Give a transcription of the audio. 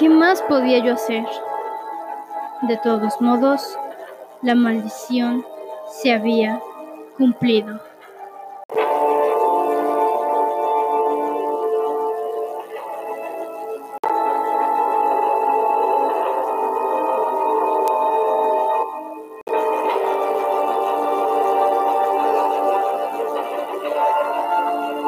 ¿Qué más podía yo hacer? De todos modos, la maldición se había cumplido.